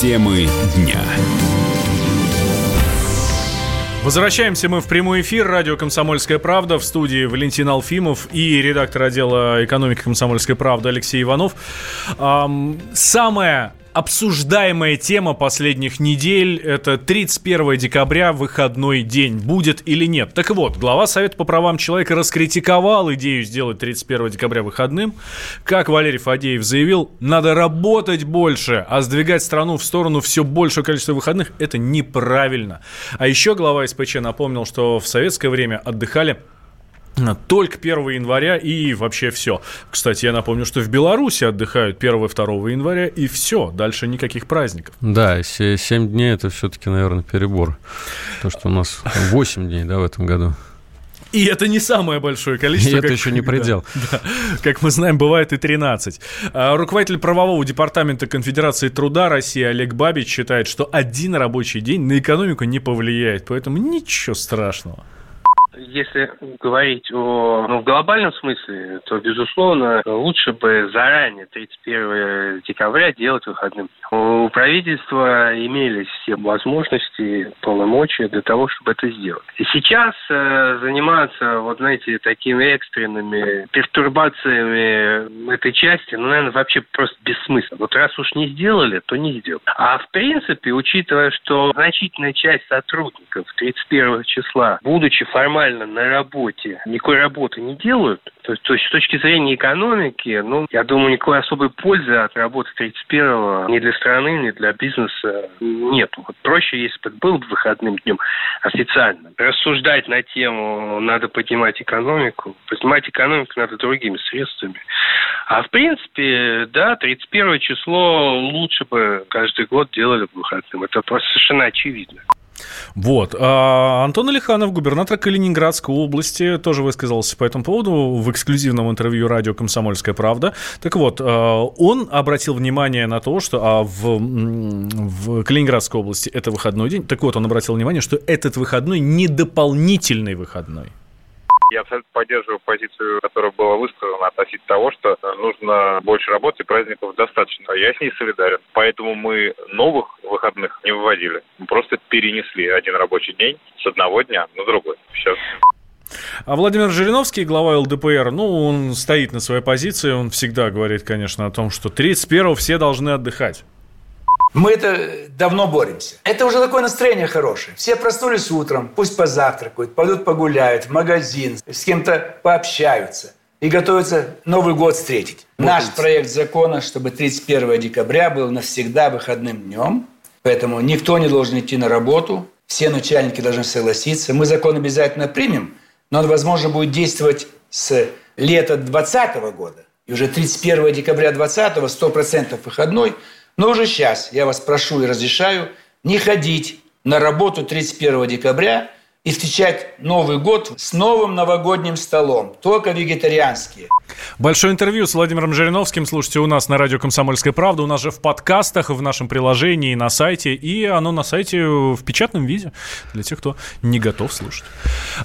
Темы дня. Возвращаемся мы в прямой эфир. Радио «Комсомольская правда». В студии Валентин Алфимов и редактор отдела экономики «Комсомольской правды» Алексей Иванов. Самая обсуждаемая тема последних недель – это 31 декабря, выходной день. Будет или нет? Так вот, глава Совета по правам человека раскритиковал идею сделать 31 декабря выходным. Как Валерий Фадеев заявил, надо работать больше, а сдвигать страну в сторону все большего количества выходных – это неправильно. А еще глава СПЧ напомнил, что в советское время отдыхали только 1 января и вообще все. Кстати, я напомню, что в Беларуси отдыхают 1 и 2 января и все. Дальше никаких праздников. Да, 7 дней это все-таки, наверное, перебор. То, что у нас 8 дней, да, в этом году. И это не самое большое количество. И это еще не предел. Да, да. Как мы знаем, бывает и 13. А, руководитель правового департамента Конфедерации труда России Олег Бабич считает, что один рабочий день на экономику не повлияет. Поэтому ничего страшного если говорить о ну, в глобальном смысле, то, безусловно, лучше бы заранее, 31 декабря, делать выходным. У правительства имелись все возможности, полномочия для того, чтобы это сделать. И сейчас э, заниматься, вот знаете, такими экстренными пертурбациями этой части, ну, наверное, вообще просто бессмысленно. Вот раз уж не сделали, то не сделали. А в принципе, учитывая, что значительная часть сотрудников 31 числа, будучи формально реально на работе никакой работы не делают, то, то есть с точки зрения экономики, ну, я думаю, никакой особой пользы от работы 31-го ни для страны, ни для бизнеса нет. Вот проще, если бы был выходным днем официально. Рассуждать на тему «надо поднимать экономику», поднимать экономику надо другими средствами. А в принципе, да, 31 число лучше бы каждый год делали выходным. Это просто совершенно очевидно. Вот. А Антон Алиханов, губернатор Калининградской области, тоже высказался по этому поводу в эксклюзивном интервью радио «Комсомольская правда». Так вот, а, он обратил внимание на то, что а в, в Калининградской области это выходной день. Так вот, он обратил внимание, что этот выходной не дополнительный выходной. Я абсолютно поддерживаю позицию, которая была высказана относительно того, что нужно больше работы, праздников достаточно. Я с ней солидарен. Поэтому мы новых выходных не выводили. Мы просто перенесли один рабочий день с одного дня на другой. Все. А Владимир Жириновский, глава ЛДПР, ну, он стоит на своей позиции, он всегда говорит, конечно, о том, что 31-го все должны отдыхать. Мы это давно боремся. Это уже такое настроение хорошее. Все проснулись утром, пусть позавтракают, пойдут погуляют в магазин, с кем-то пообщаются и готовятся Новый год встретить. Наш проект закона, чтобы 31 декабря был навсегда выходным днем, поэтому никто не должен идти на работу, все начальники должны согласиться. Мы закон обязательно примем, но он, возможно, будет действовать с лета 2020 года. И уже 31 декабря 2020 100% выходной – но уже сейчас я вас прошу и разрешаю не ходить на работу 31 декабря и встречать Новый год с новым новогодним столом, только вегетарианские. Большое интервью с Владимиром Жириновским слушайте у нас на радио «Комсомольская правда». У нас же в подкастах, в нашем приложении, на сайте. И оно на сайте в печатном виде для тех, кто не готов слушать.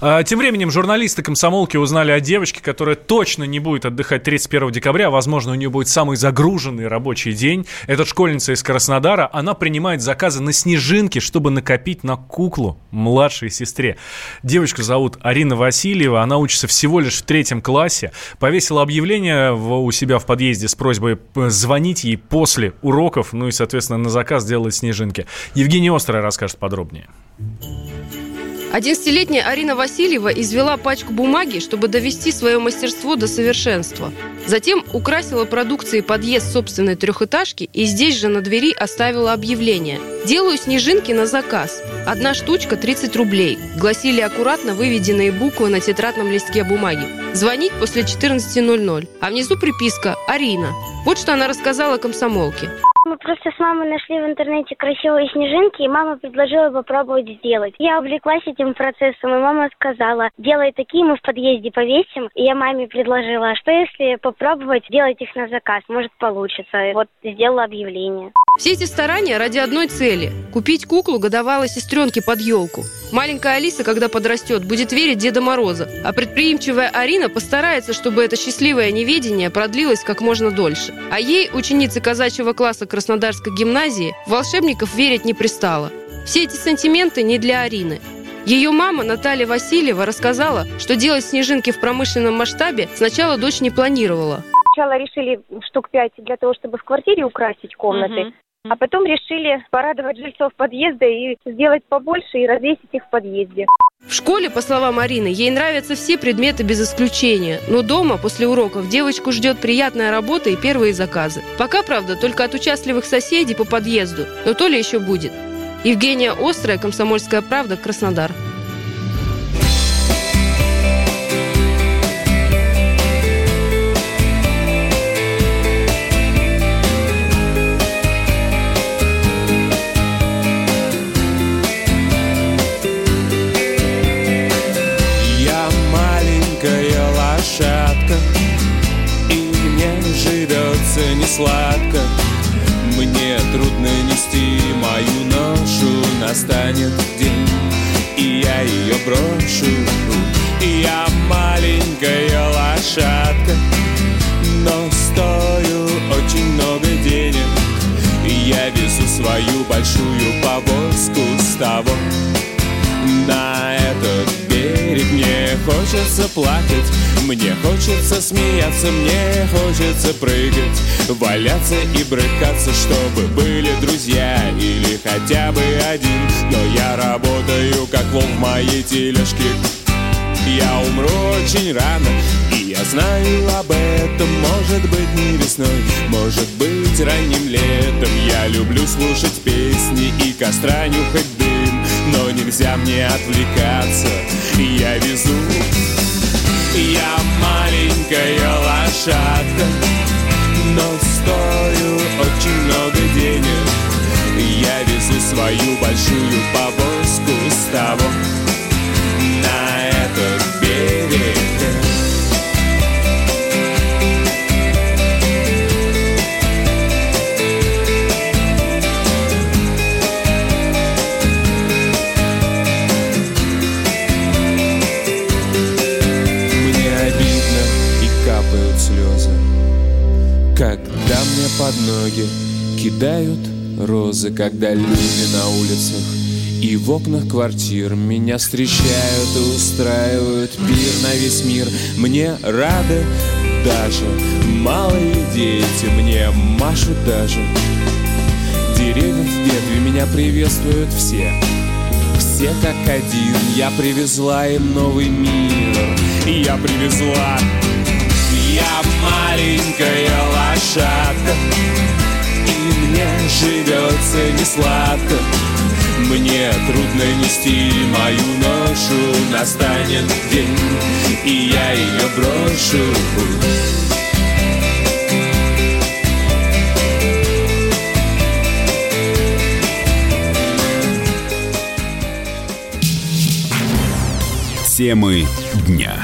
А, тем временем журналисты «Комсомолки» узнали о девочке, которая точно не будет отдыхать 31 декабря. Возможно, у нее будет самый загруженный рабочий день. Это школьница из Краснодара. Она принимает заказы на снежинки, чтобы накопить на куклу младшей сестре. Девочку зовут Арина Васильева. Она учится всего лишь в третьем классе. Повесила объявление у себя в подъезде с просьбой звонить ей после уроков, ну и, соответственно, на заказ делать снежинки. Евгений Острый расскажет подробнее. 11-летняя Арина Васильева извела пачку бумаги, чтобы довести свое мастерство до совершенства. Затем украсила продукцией подъезд собственной трехэтажки и здесь же на двери оставила объявление. «Делаю снежинки на заказ. Одна штучка 30 рублей», гласили аккуратно выведенные буквы на тетрадном листке бумаги. «Звонить после 14.00». А внизу приписка «Арина». Вот что она рассказала комсомолке. Мы просто с мамой нашли в интернете красивые снежинки, и мама предложила попробовать сделать. Я увлеклась этим процессом, и мама сказала, делай такие, мы в подъезде повесим. И я маме предложила, а что если попробовать делать их на заказ, может получится. И вот сделала объявление. Все эти старания ради одной цели – купить куклу годовалой сестренки под елку. Маленькая Алиса, когда подрастет, будет верить Деда Мороза, а предприимчивая Арина постарается, чтобы это счастливое неведение продлилось как можно дольше. А ей, ученице казачьего класса Краснодарской гимназии, волшебников верить не пристало. Все эти сантименты не для Арины. Ее мама Наталья Васильева рассказала, что делать снежинки в промышленном масштабе сначала дочь не планировала. Сначала решили штук пять для того, чтобы в квартире украсить комнаты. Мгм. А потом решили порадовать жильцов подъезда и сделать побольше и развесить их в подъезде. В школе, по словам Арины, ей нравятся все предметы без исключения. Но дома, после уроков, девочку ждет приятная работа и первые заказы. Пока, правда, только от участливых соседей по подъезду. Но то ли еще будет. Евгения Острая, Комсомольская правда, Краснодар. Сладко. Мне трудно нести мою ношу. Настанет день, и я ее брошу. Я маленькая лошадка Но стою очень много денег. Я везу свою большую повозку с того на этот берег Мне хочется плакать, мне хочется смеяться Мне хочется прыгать, валяться и брыкаться Чтобы были друзья или хотя бы один. Но я работаю как вол в моей тележке. Я умру очень рано, и я знаю об этом Может быть не весной, может быть ранним летом. Я люблю слушать песни и костра нюхать дым Но нельзя мне отвлекаться, я везу Я маленькая лошадка, Когда мне под ноги кидают розы Когда люди на улицах и в окнах квартир Меня встречают и устраивают пир на весь мир. Мне рады даже малые дети Мне машут даже Деревья в ветви меня приветствуют все. Все как один Я привезла им новый мир Я привезла Я маленькая лошадка И мне живется не сладко мне трудно нести мою ношу Настанет день, и я ее брошу Темы дня.